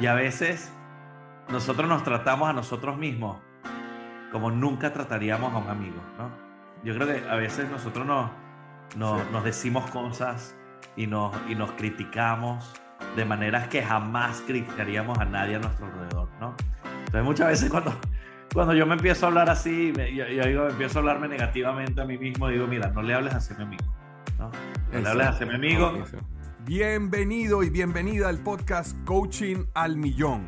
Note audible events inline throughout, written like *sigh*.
Y a veces nosotros nos tratamos a nosotros mismos como nunca trataríamos a un amigo, ¿no? Yo creo que a veces nosotros nos, nos, nos decimos cosas y nos, y nos criticamos de maneras que jamás criticaríamos a nadie a nuestro alrededor, ¿no? Entonces muchas veces cuando, cuando yo me empiezo a hablar así, me, yo, yo, digo, empiezo a hablarme negativamente a mí mismo, digo, mira, no le hables así a mi amigo, ¿no? No le hables así a mi amigo. Bienvenido y bienvenida al podcast Coaching al Millón.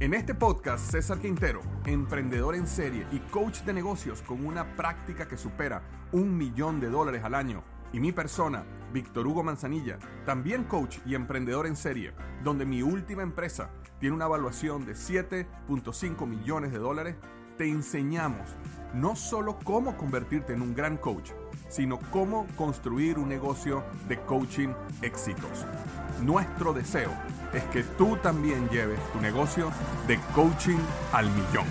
En este podcast, César Quintero, emprendedor en serie y coach de negocios con una práctica que supera un millón de dólares al año, y mi persona, Víctor Hugo Manzanilla, también coach y emprendedor en serie, donde mi última empresa tiene una evaluación de 7.5 millones de dólares, te enseñamos no solo cómo convertirte en un gran coach, sino cómo construir un negocio de coaching exitoso. Nuestro deseo es que tú también lleves tu negocio de coaching al millón.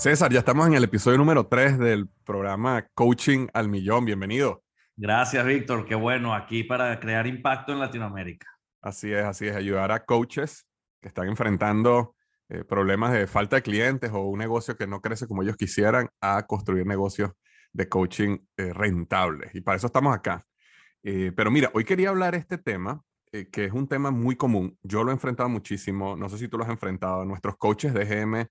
César, ya estamos en el episodio número 3 del programa Coaching al Millón. Bienvenido. Gracias, Víctor. Qué bueno, aquí para crear impacto en Latinoamérica. Así es, así es, ayudar a coaches que están enfrentando eh, problemas de falta de clientes o un negocio que no crece como ellos quisieran a construir negocios de coaching eh, rentables. Y para eso estamos acá. Eh, pero mira, hoy quería hablar este tema, que es un tema muy común. Yo lo he enfrentado muchísimo, no sé si tú lo has enfrentado, nuestros coaches de GM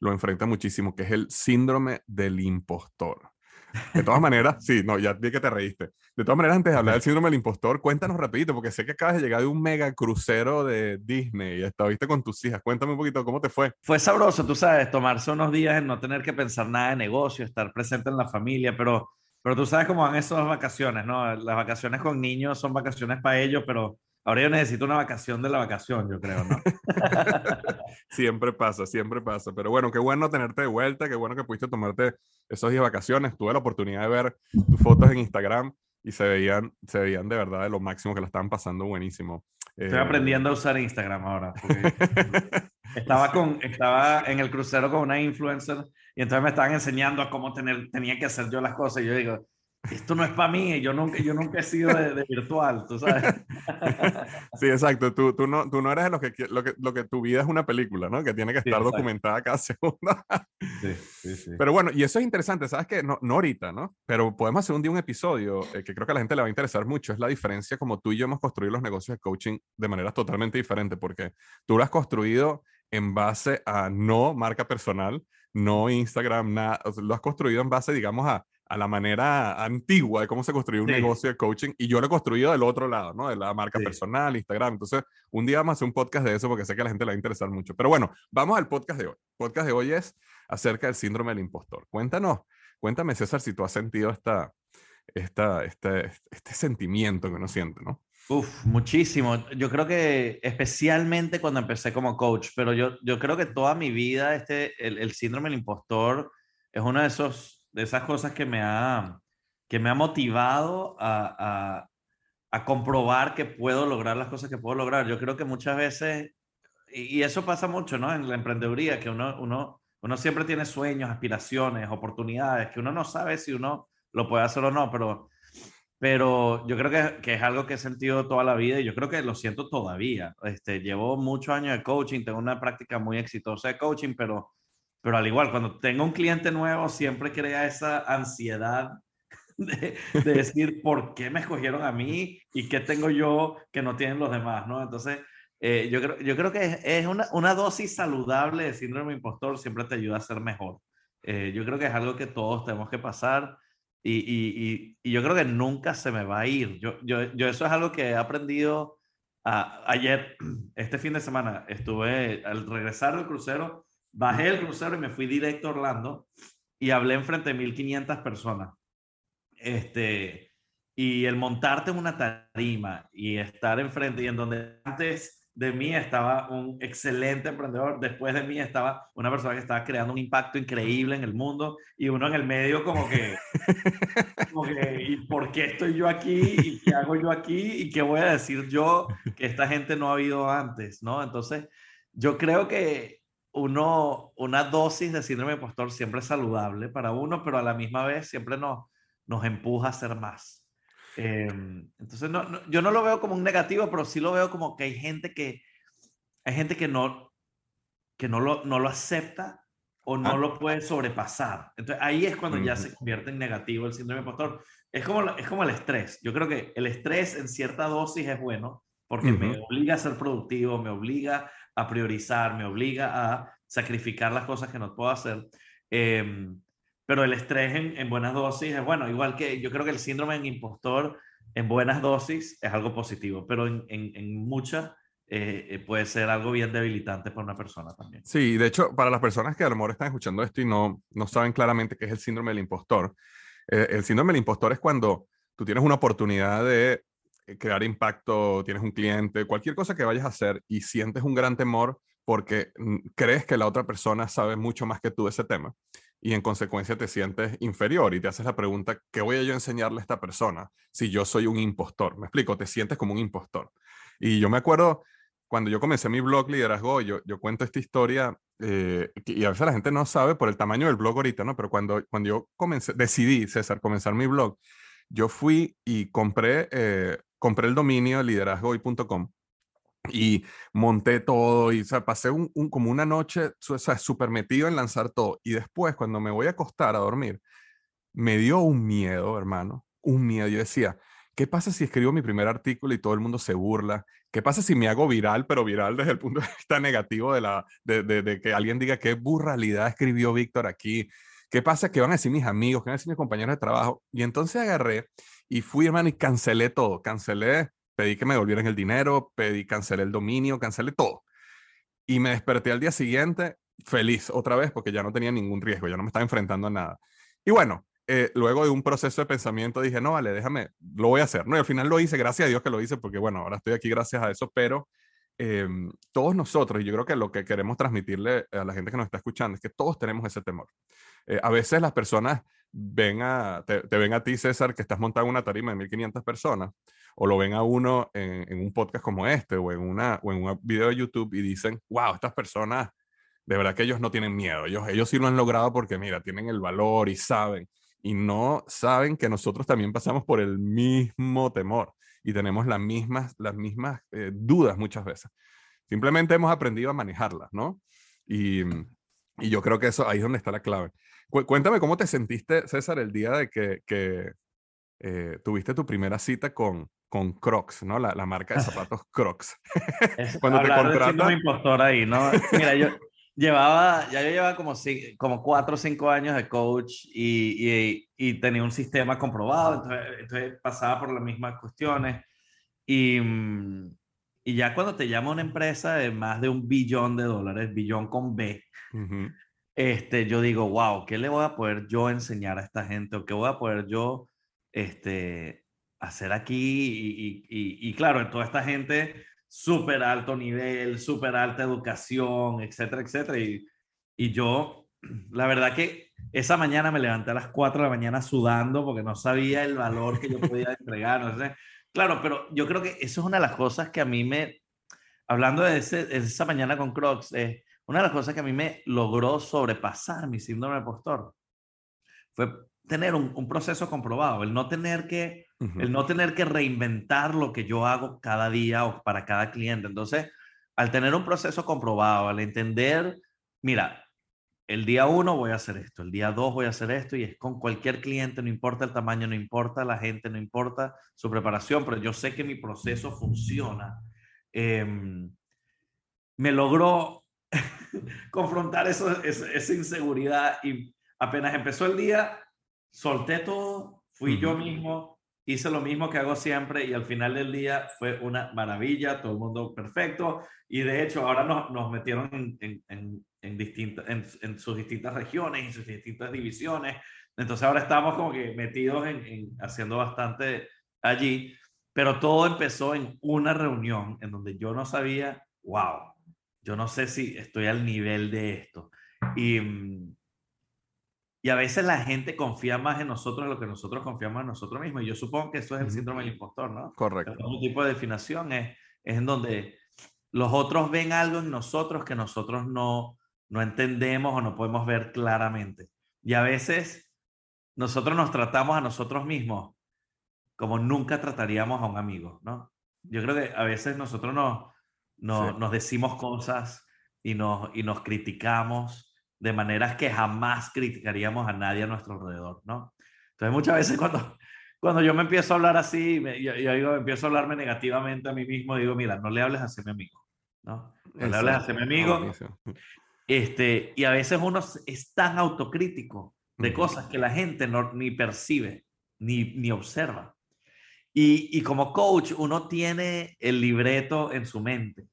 lo enfrentan muchísimo, que es el síndrome del impostor. *laughs* De todas maneras, sí, no, ya vi que te reíste. De todas maneras, antes de hablar del síndrome del impostor, cuéntanos rapidito, porque sé que acabas de llegar de un mega crucero de Disney y estuviste con tus hijas. Cuéntame un poquito cómo te fue. Fue sabroso, tú sabes, tomarse unos días en no tener que pensar nada de negocio, estar presente en la familia, pero, pero tú sabes cómo van esas vacaciones, ¿no? Las vacaciones con niños son vacaciones para ellos, pero Ahora yo necesito una vacación de la vacación, yo creo, ¿no? *laughs* siempre pasa, siempre pasa. Pero bueno, qué bueno tenerte de vuelta, qué bueno que pudiste tomarte esos días de vacaciones. Tuve la oportunidad de ver tus fotos en Instagram y se veían, se veían de verdad de lo máximo que la estaban pasando buenísimo. Estoy eh, aprendiendo a usar Instagram ahora. *laughs* estaba, con, estaba en el crucero con una influencer y entonces me estaban enseñando a cómo tener, tenía que hacer yo las cosas y yo digo, esto no es para mí, yo nunca, yo nunca he sido de, virtual, tú sabes. *laughs* Sí, exacto, tú, tú, no, tú no eres de los que, lo que, lo que tu vida es una película, ¿no? Que tiene que estar documentada cada *laughs* segundo. Sí, sí, sí. Pero bueno, y eso es interesante, ¿sabes que no, no ahorita, ¿no? Pero podemos hacer un día un episodio eh, que creo que a la gente le va a interesar mucho, es la diferencia como tú y yo hemos construido los negocios de coaching de maneras totalmente diferentes, porque tú lo has construido en base a no marca personal, no Instagram, nada, lo has construido en base, digamos, a a la manera antigua de cómo se construyó un negocio de coaching y yo lo he construido del otro lado, ¿no? De la marca personal, Instagram. Entonces, un día vamos a hacer un podcast de eso porque sé que a la gente le va a interesar mucho. Pero bueno, vamos al podcast de hoy. El podcast de hoy es acerca del síndrome del impostor. Cuéntanos, cuéntame César si tú has sentido esta, esta, este, este sentimiento que uno siente, ¿no? Uf, muchísimo. Yo creo que especialmente cuando empecé como coach, pero yo, yo creo que toda mi vida este, el, el síndrome del impostor es uno de esos de esas cosas que me ha, que me ha motivado a, a, comprobar que puedo lograr las cosas que puedo lograr. Yo creo que muchas veces, y, eso pasa mucho, ¿no? En la emprendeduría, que uno, uno, uno siempre tiene sueños, aspiraciones, oportunidades, que uno no sabe si uno lo puede hacer o no, pero, pero yo creo que, que, es algo que he sentido toda la vida y yo creo que lo siento todavía. Este, llevo muchos años de coaching, tengo una práctica muy exitosa de coaching, pero pero al igual, cuando tengo un cliente nuevo, siempre crea esa ansiedad *laughs* de, *laughs* decir, ¿por qué me escogieron a mí? ¿Y qué tengo yo que no tienen los demás? ¿no? Entonces, eh, yo, creo, yo creo que es, una, una, dosis saludable de síndrome impostor, siempre te ayuda a ser mejor. Eh, yo creo que es algo que todos tenemos que pasar y, y, y, yo creo que nunca se me va a ir. Yo, yo, yo eso es algo que he aprendido ayer, *clears throat* este fin de semana, estuve al regresar del crucero, Bajé el crucero y me fui directo a Orlando y hablé enfrente de 1500 personas. Este, y el montarte en una tarima y estar enfrente y en donde antes de mí estaba un excelente emprendedor, después de mí estaba una persona que estaba creando un impacto increíble en el mundo y uno en el medio como que, como que ¿y por qué estoy yo aquí? ¿Y qué hago yo aquí? ¿Y qué voy a decir yo que esta gente no ha habido antes? ¿no? Entonces, yo creo que uno, una dosis de síndrome de impostor siempre es saludable para uno, pero a la misma vez siempre nos, nos empuja a hacer más. Em, entonces, no, yo no lo veo como un negativo, pero sí lo veo como que hay gente que, hay gente que no, que no lo, no lo acepta o no ah. lo puede sobrepasar. Entonces, ahí es cuando ya se convierte en negativo el síndrome de impostor. Es como, es como el estrés. Yo creo que el estrés en cierta dosis es bueno porque me obliga a ser productivo, me obliga a priorizar, me obliga a sacrificar las cosas que no puedo hacer. Eh, pero el estrés en, buenas dosis es bueno, igual que yo creo que el síndrome en impostor en buenas dosis es algo positivo, pero en, en, muchas eh, eh, puede ser algo bien debilitante para una persona también. Sí, de hecho, para las personas que a lo mejor están escuchando esto y no, no saben claramente qué es el síndrome del impostor, eh, el síndrome del impostor es cuando tú tienes una oportunidad de crear impacto, tienes un cliente, cualquier cosa que vayas a hacer y sientes un gran temor porque mm, crees que la otra persona sabe mucho más que tú de ese tema y en consecuencia te sientes inferior y te haces la pregunta, ¿qué voy a yo enseñarle a esta persona si yo soy un impostor? Me explico, te sientes como un impostor. Y yo me acuerdo cuando yo comencé mi blog Liderazgo, yo, yo cuento esta historia eh, y a veces la gente no sabe por el tamaño del blog ahorita, ¿no? Pero cuando, cuando yo comencé, decidí, César, comenzar mi blog, yo fui y compré, eh, compré el dominio liderazgoy.com y monté todo y pasé un, como una noche súper metido en lanzar todo. Y después, cuando me voy a acostar a dormir, me dio un miedo, hermano, un miedo. Yo decía, ¿qué pasa si escribo mi primer artículo y todo el mundo se burla? ¿Qué pasa si me hago viral, pero viral desde el punto de vista negativo de, la, de, de, que alguien diga qué burralidad escribió Víctor aquí? ¿Qué pasa? que van a decir mis amigos? ¿Qué van a decir mis compañeros de trabajo? Y entonces agarré y fui, hermano, y cancelé todo. Cancelé pedí que me devolvieran el dinero, pedí, cancelé el dominio, cancelé todo. Y me desperté al día siguiente feliz otra vez porque ya no tenía ningún riesgo, ya no me estaba enfrentando a nada. Y bueno, eh, luego de un proceso de pensamiento dije, no, vale, déjame, lo voy a hacer. No, y al final lo hice, gracias a Dios que lo hice, porque bueno, ahora estoy aquí gracias a eso, pero em, todos nosotros, y yo creo que lo que queremos transmitirle a la gente que nos está escuchando es que todos tenemos ese temor. Eh, a veces las personas ven a, te, ven a ti, César, que estás montado en una tarima de 1500 personas, o lo ven a uno en, un podcast como este o en, una, o en un video de YouTube y dicen, wow, estas personas, de verdad que ellos no tienen miedo, ellos, ellos sí lo han logrado porque, mira, tienen el valor y saben, y no saben que nosotros también pasamos por el mismo temor y tenemos las mismas, las mismas eh, dudas muchas veces. Simplemente hemos aprendido a manejarlas, ¿no? Y, y, yo creo que eso ahí es donde está la clave. cuéntame cómo te sentiste, César, el día de que, que eh, tuviste tu primera cita con, con Crocs, ¿no? La, la marca de zapatos Crocs. *laughs* Cuando te contratan... un impostor ahí, ¿no? Mira, yo llevaba, ya yo llevaba como, como cuatro o cinco años de coach y, y, y tenía un sistema comprobado, entonces, pasaba por las mismas cuestiones. Y, mm, y ya cuando te llama una empresa de más de un billón de dólares, billón con B, este, yo digo, wow, ¿qué le voy a poder yo enseñar a esta gente? ¿O qué voy a poder yo este, hacer aquí y, y, claro, en toda esta gente súper alto nivel, súper alta educación, etcétera, etcétera. Y, y yo, *clears throat* la verdad que esa mañana me levanté a las 4 de la mañana sudando porque no sabía el valor que yo podía entregar. No sé. Claro, pero yo creo que eso es una de las cosas que a mí me, hablando de, ese, de esa mañana con Crocs, una de las cosas que a mí me logró sobrepasar mi síndrome de postor. Fue tener un, un proceso comprobado, el no tener que el no tener que reinventar lo que yo hago cada día o para cada cliente. Entonces, al tener un proceso comprobado, al entender, mira, el día uno voy a hacer esto, el día dos voy a hacer esto y es con cualquier cliente, no importa el tamaño, no importa la gente, no importa su preparación, pero yo sé que mi proceso funciona. Em, me logró *laughs* confrontar eso, esa inseguridad y apenas empezó el día, solté todo, fui yo mismo, hice lo mismo que hago siempre y al final del día fue una maravilla, todo el mundo perfecto y de hecho ahora nos, nos metieron en, en, en, distintas, en, sus distintas regiones, en sus distintas divisiones. Entonces ahora estamos como que metidos en, en haciendo bastante allí, pero todo empezó en una reunión en donde yo no sabía, wow, yo no sé si estoy al nivel de esto. Y, y a veces la gente confía más en nosotros de lo que nosotros confiamos en nosotros mismos. Y yo supongo que eso es el síndrome del impostor, ¿no? Correcto. Un tipo de definición es, es en donde los otros ven algo en nosotros que nosotros no, no entendemos o no podemos ver claramente. Y a veces nosotros nos tratamos a nosotros mismos como nunca trataríamos a un amigo, ¿no? Yo creo que a veces nosotros nos, nos, nos decimos cosas y nos, y nos criticamos de maneras que jamás criticaríamos a nadie a nuestro alrededor, ¿no? Entonces muchas veces cuando, cuando yo me empiezo a hablar así, yo, yo digo, empiezo a hablarme negativamente a mí mismo, digo, mira, no le hables así a mi amigo, ¿no? No le hables a mi amigo. Este, y a veces uno es tan autocrítico de cosas que la gente no, ni percibe, ni, ni observa. Y, y como coach, uno tiene el libreto en su mente.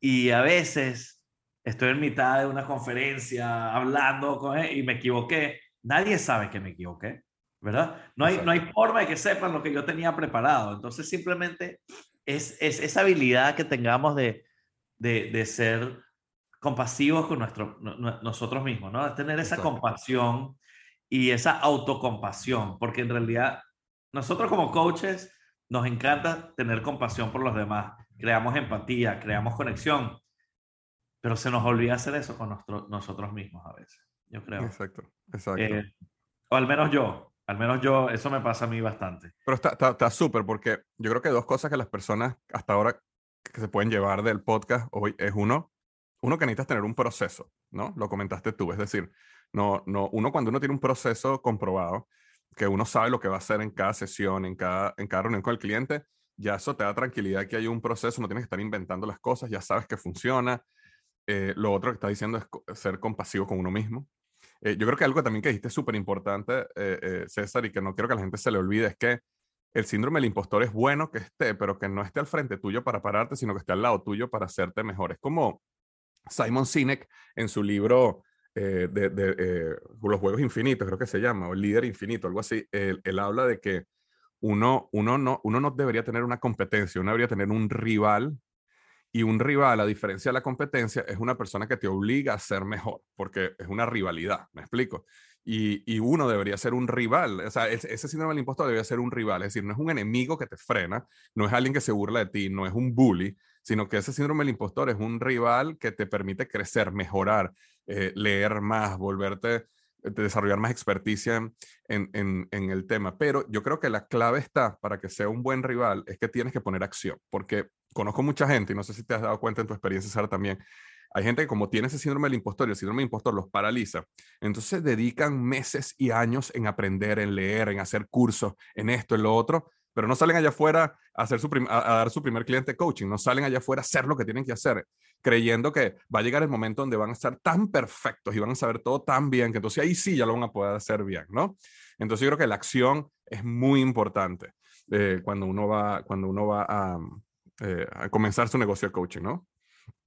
Y a veces estoy en mitad de una conferencia hablando con él y me equivoqué. Nadie sabe que me equivoqué, ¿verdad? No hay, no hay forma de que sepan lo que yo tenía preparado. Entonces simplemente es, es esa habilidad que tengamos de, de, de ser compasivos con nuestro, nosotros mismos, ¿no? Tener esa compasión y esa autocompasión, porque en realidad nosotros como coaches nos encanta tener compasión por los demás, creamos empatía, creamos conexión, pero se nos olvida hacer eso con nosotros mismos a veces, yo creo. Exacto, exacto. Eh, o al menos yo, al menos yo, eso me pasa a mí bastante. Pero está súper, está, porque yo creo que dos cosas que las personas hasta ahora que se pueden llevar del podcast hoy es uno, uno que necesitas tener un proceso, ¿no? Lo comentaste tú, es decir, no, no, uno cuando uno tiene un proceso comprobado, que uno sabe lo que va a hacer en cada sesión, en cada, en cada reunión con el cliente, ya eso te da tranquilidad que hay un proceso, no tienes que estar inventando las cosas, ya sabes que funciona, eh, lo otro que está diciendo es ser compasivo con uno mismo. Eh, yo creo que algo también que dijiste súper importante, eh, César, y que no quiero que la gente se le olvide, es que el síndrome del impostor es bueno que esté, pero que no esté al frente tuyo para pararte, sino que esté al lado tuyo para hacerte mejor. Es como Simon Sinek en su libro de, de Los Juegos Infinitos, creo que se llama, o El Líder Infinito, algo así. Él, él habla de que uno, uno, no, uno no debería tener una competencia, uno debería tener un rival y un rival, a diferencia de la competencia, es una persona que te obliga a ser mejor, porque es una rivalidad, ¿me explico? Y, y uno debería ser un rival, o sea, ese síndrome del impostor debería ser un rival, es decir, no es un enemigo que te frena, no es alguien que se burla de ti, no es un bully, sino que ese síndrome del impostor es un rival que te permite crecer, mejorar, eh, leer más, volverte desarrollar más experticia en, en, en, el tema. Pero yo creo que la clave está para que sea un buen rival es que tienes que poner acción, porque conozco mucha gente, y no sé si te has dado cuenta en tu experiencia, Sara, también, hay gente que como tiene ese síndrome del impostor y el síndrome del impostor los paraliza, entonces dedican meses y años en aprender, en leer, en hacer cursos, en esto, en lo otro, pero no salen allá afuera a, hacer su a, dar su primer cliente coaching, no salen allá afuera a hacer lo que tienen que hacer, creyendo que va a llegar el momento donde van a estar tan perfectos y van a saber todo tan bien, que entonces ahí sí ya lo van a poder hacer bien, ¿no? Entonces yo creo que la acción es muy importante eh, cuando uno va, cuando uno va a, eh, a comenzar su negocio de coaching, ¿no?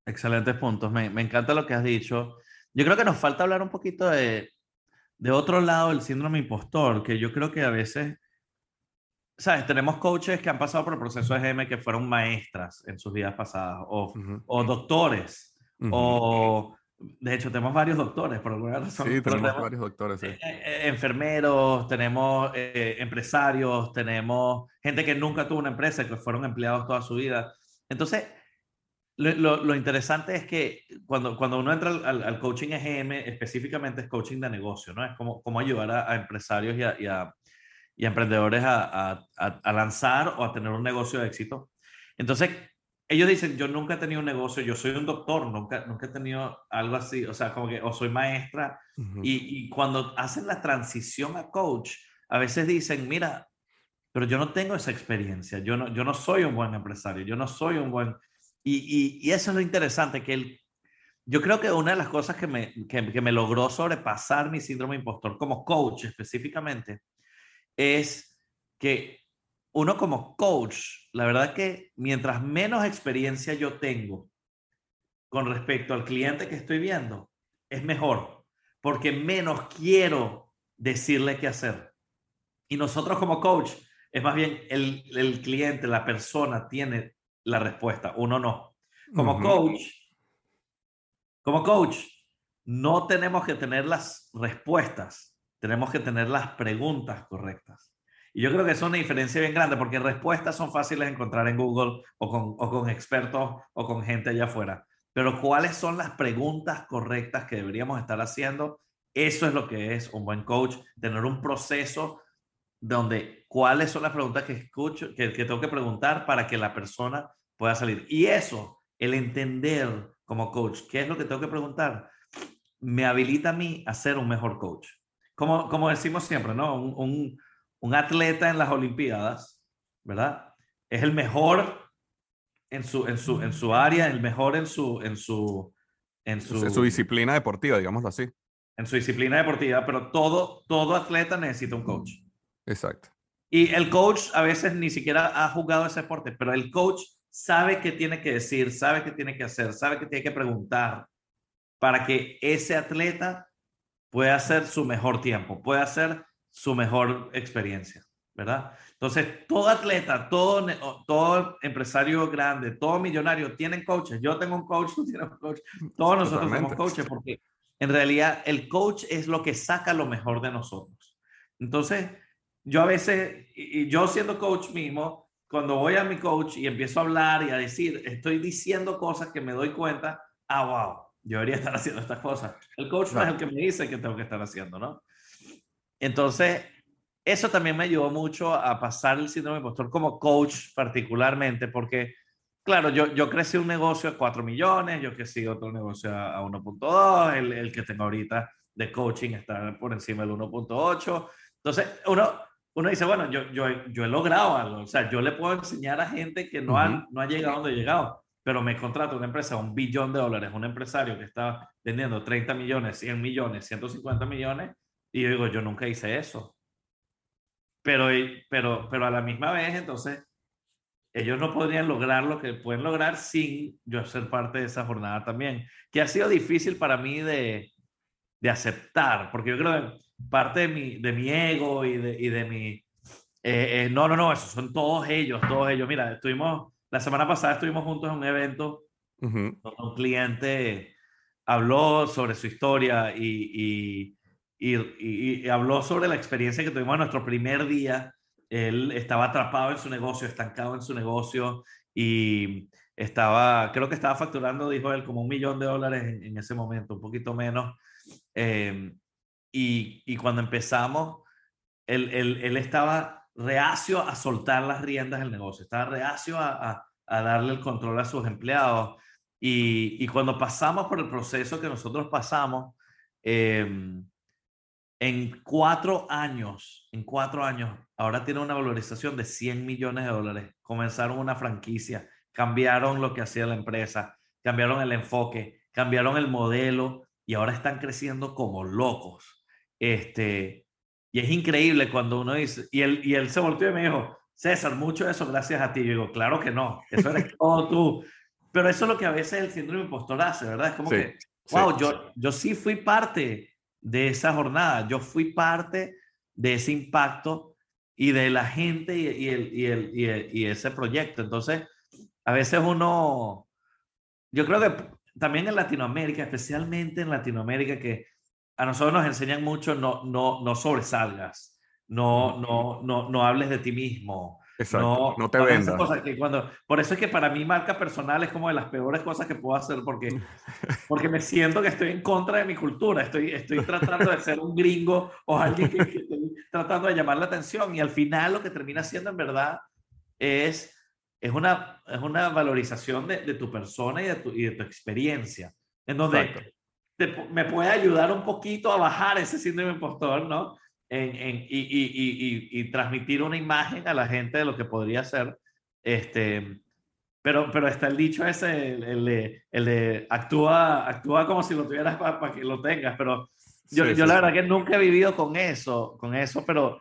Excelentes puntos. Me, me, encanta lo que has dicho. Yo creo que nos falta hablar un poquito de, de otro lado del síndrome impostor, que yo creo que a veces, ¿sabes? Tenemos coaches que han pasado por el proceso de GM que fueron maestras en sus vidas pasadas, o, uh -huh. o doctores, uh -huh. o de hecho, tenemos varios doctores, por alguna razón. Sí, tenemos, tenemos varios doctores. Sí. Eh, eh, enfermeros, tenemos eh, empresarios, tenemos gente que nunca tuvo una empresa, que fueron empleados toda su vida. Entonces, lo, lo, lo interesante es que cuando, cuando uno entra al, al, coaching EGM, específicamente es coaching de negocio, ¿no? Es como, como ayudar a, a empresarios y a, y a, y a emprendedores a, a lanzar o a tener un negocio de éxito. Entonces, ellos dicen, yo nunca he tenido un negocio, yo soy un doctor, nunca, nunca he tenido algo así, o sea, como que, o soy maestra, uh -huh. y, y, cuando hacen la transición a coach, a veces dicen, mira, pero yo no tengo esa experiencia, yo no, yo no soy un buen empresario, yo no soy un buen... Y, y, y eso es lo interesante, que el, yo creo que una de las cosas que me, que, que me logró sobrepasar mi síndrome impostor como coach específicamente, es que uno como coach, la verdad que mientras menos experiencia yo tengo con respecto al cliente que estoy viendo es mejor, porque menos quiero decirle qué hacer. Y nosotros como coach, es más bien el, el cliente, la persona tiene la respuesta, uno no. Como coach, como coach, no tenemos que tener las respuestas, tenemos que tener las preguntas correctas. Y yo creo que es una diferencia bien grande porque respuestas son fáciles de encontrar en Google o con, o con expertos o con gente allá afuera. Pero cuáles son las preguntas correctas que deberíamos estar haciendo, eso es lo que es un buen coach, tener un proceso donde cuáles son las preguntas que escucho, que, que tengo que preguntar para que la persona pueda salir. Y eso, el entender como coach qué es lo que tengo que preguntar, me habilita a mí a ser un mejor coach. Como, como decimos siempre, ¿no? un, un atleta en las Olimpiadas, ¿verdad? Es el mejor en su, en su, en su área, el mejor en su, en su, en su, su disciplina deportiva, digámoslo así. En su disciplina deportiva, pero todo, todo atleta necesita un coach. Exacto. Y el coach a veces ni siquiera ha jugado ese deporte, pero el coach sabe qué tiene que decir, sabe qué tiene que hacer, sabe qué tiene que preguntar para que ese atleta pueda hacer su mejor tiempo, pueda hacer su mejor experiencia, ¿verdad? Entonces, todo atleta, todo, todo empresario grande, todo millonario tienen coaches. Yo tengo un coach, tú tienes un coach. Todos nosotros tenemos coaches porque en realidad el coach es lo que saca lo mejor de nosotros. Entonces, yo a veces, y yo siendo coach mismo, cuando voy a mi coach y empiezo a hablar y a decir, estoy diciendo cosas que me doy cuenta, ah, wow, yo debería estar haciendo estas cosas. El coach no es el que me dice que tengo que estar haciendo, ¿no? Entonces, eso también me ayudó mucho a pasar el síndrome impostor como coach particularmente, porque, claro, yo, yo crecí un negocio a 4 millones, yo crecí otro negocio a, 1.2, el, el que tengo ahorita de coaching está por encima del 1.8. Entonces, uno, uno dice, bueno, yo, yo, yo he logrado algo, o sea, yo le puedo enseñar a gente que no, ha, no ha llegado donde he llegado, pero me contrata una empresa, un billón de dólares, un empresario que está vendiendo 30 millones, 100 millones, 150 millones, y yo digo, yo nunca hice eso. Pero, pero, pero a la misma vez, entonces, ellos no podrían lograr lo que pueden lograr sin yo ser parte de esa jornada también, que ha sido difícil para mí de, de aceptar, porque yo creo que parte de mi, de mi ego y de, y de mi... Eh, eh, no, no, no, esos son todos ellos, todos ellos. Mira, estuvimos, la semana pasada estuvimos juntos en un evento donde un cliente habló sobre su historia y, y, habló sobre la experiencia que tuvimos en nuestro primer día. Él estaba atrapado en su negocio, estancado en su negocio y estaba, creo que estaba facturando, dijo él, como un millón de dólares en, ese momento, un poquito menos. Em, y, y, cuando empezamos, él, él, él, estaba reacio a soltar las riendas del negocio, estaba reacio a, a, darle el control a sus empleados. Y, y, cuando pasamos por el proceso que nosotros pasamos, eh, en cuatro años, en cuatro años, ahora tiene una valorización de 100 millones de dólares. Comenzaron una franquicia, cambiaron lo que hacía la empresa, cambiaron el enfoque, cambiaron el modelo y ahora están creciendo como locos. Este, y es increíble cuando uno dice, y él, y él se volteó y me dijo, César, mucho de eso gracias a ti. Yo digo, claro que no, eso eres *laughs* todo tú. Pero eso es lo que a veces el síndrome impostor hace, ¿verdad? Es como que, wow, Yo, yo sí fui parte de esa jornada. Yo fui parte de ese impacto y de la gente y, el, y, el, y, ese proyecto. Entonces, a veces uno, yo creo que también en Latinoamérica, especialmente en Latinoamérica, que a nosotros nos enseñan mucho, no, no, no sobresalgas, no, no, no, no hables de ti mismo, Exacto, no, te vendas. cuando, por eso es que para mí marca personal es como de las peores cosas que puedo hacer porque, *laughs* porque me siento que estoy en contra de mi cultura, estoy, estoy tratando de ser un gringo o alguien que, estoy tratando de llamar la atención y al final lo que termina siendo en verdad es, es, una, es una valorización de, de tu persona y de tu, y de tu experiencia, en donde me puede ayudar un poquito a bajar ese síndrome impostor, ¿no? en, y, y, y, transmitir una imagen a la gente de lo que podría ser. Este, pero, pero está el dicho ese, el, de, el de actúa, actúa como si lo tuvieras para, que lo tengas, pero yo, yo la verdad que nunca he vivido con eso, con eso, pero,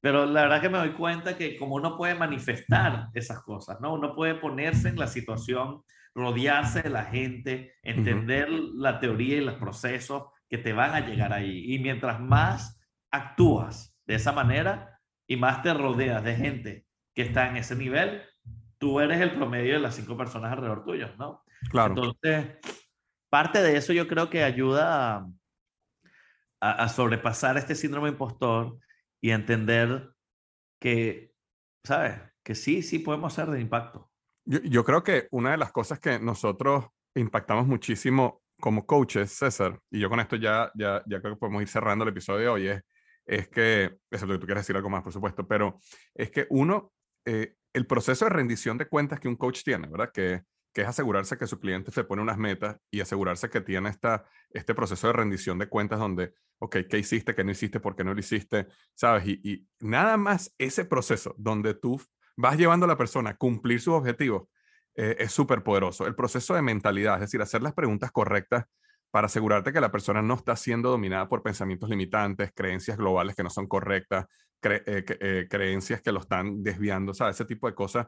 pero la verdad que me doy cuenta que como uno puede manifestar esas cosas, ¿no? Uno puede ponerse en la situación rodearse de la gente, entender la teoría y los procesos que te van a llegar ahí. Y mientras más actúas de esa manera y más te rodeas de gente que está en ese nivel, tú eres el promedio de las cinco personas alrededor tuyo, ¿no? Claro. Entonces, parte de eso yo creo que ayuda a, a, sobrepasar este síndrome impostor y entender que, ¿sabes? Que sí, sí podemos ser de impacto. Yo, creo que una de las cosas que nosotros impactamos muchísimo como coaches, César, y yo con esto ya, ya, ya creo que podemos ir cerrando el episodio de hoy, es, es que, eso que tú quieres decir algo más, por supuesto, pero es que uno, eh, el proceso de rendición de cuentas que un coach tiene, ¿verdad? Que, que es asegurarse que su cliente se pone unas metas y asegurarse que tiene esta, este proceso de rendición de cuentas donde, ok, ¿qué hiciste? ¿Qué no hiciste? ¿Por qué no lo hiciste? ¿Sabes? Y nada más ese proceso donde tú vas llevando a la persona a cumplir sus objetivos eh, es súper poderoso. El proceso de mentalidad, es decir, hacer las preguntas correctas para asegurarte que la persona no está siendo dominada por pensamientos limitantes, creencias globales que no son correctas, eh, eh, creencias que lo están desviando, ¿sabes? Ese tipo de cosas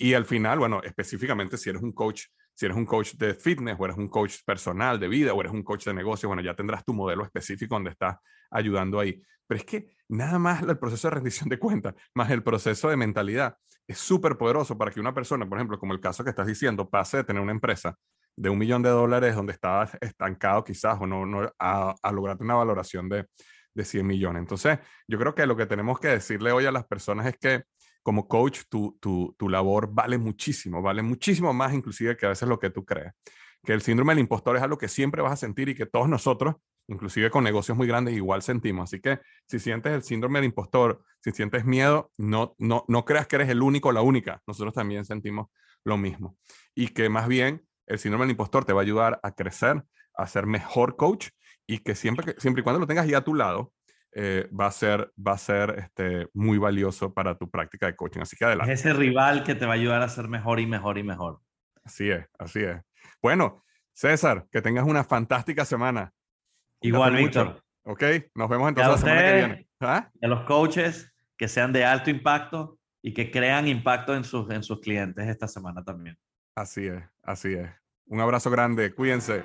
y al final, bueno, específicamente si eres un coach, si eres un coach de fitness o eres un coach personal de vida o eres un coach de negocio, bueno, ya tendrás tu modelo específico donde estás ayudando ahí. Pero es que nada más el proceso de rendición de cuentas, más el proceso de mentalidad, es súper poderoso para que una persona, por ejemplo, como el caso que estás diciendo, pase de tener una empresa de un millón de dólares donde estaba estancado quizás o no, a, a lograr una valoración de, de 100 millones. Entonces, yo creo que lo que tenemos que decirle hoy a las personas es que como coach, tu, tu, tu, labor vale muchísimo, vale muchísimo más inclusive que a veces lo que tú crees. Que el síndrome del impostor es algo que siempre vas a sentir y que todos nosotros, inclusive con negocios muy grandes, igual sentimos. Así que si sientes el síndrome del impostor, si sientes miedo, no, no, no creas que eres el único o la única. Nosotros también sentimos lo mismo. Y que más bien el síndrome del impostor te va a ayudar a crecer, a ser mejor coach y que siempre, siempre y cuando lo tengas ahí a tu lado, eh, va a ser, va a ser este, muy valioso para tu práctica de coaching. Así que adelante. Es ese rival que te va a ayudar a ser mejor y mejor y mejor. Así es, así es. Bueno, César, que tengas una fantástica semana. Igual, Víctor. Ok, nos vemos entonces la semana que viene. ¿Ah? A los coaches que sean de alto impacto y que crean impacto en sus, en sus clientes esta semana también. Así es, así es. Un abrazo grande, cuídense.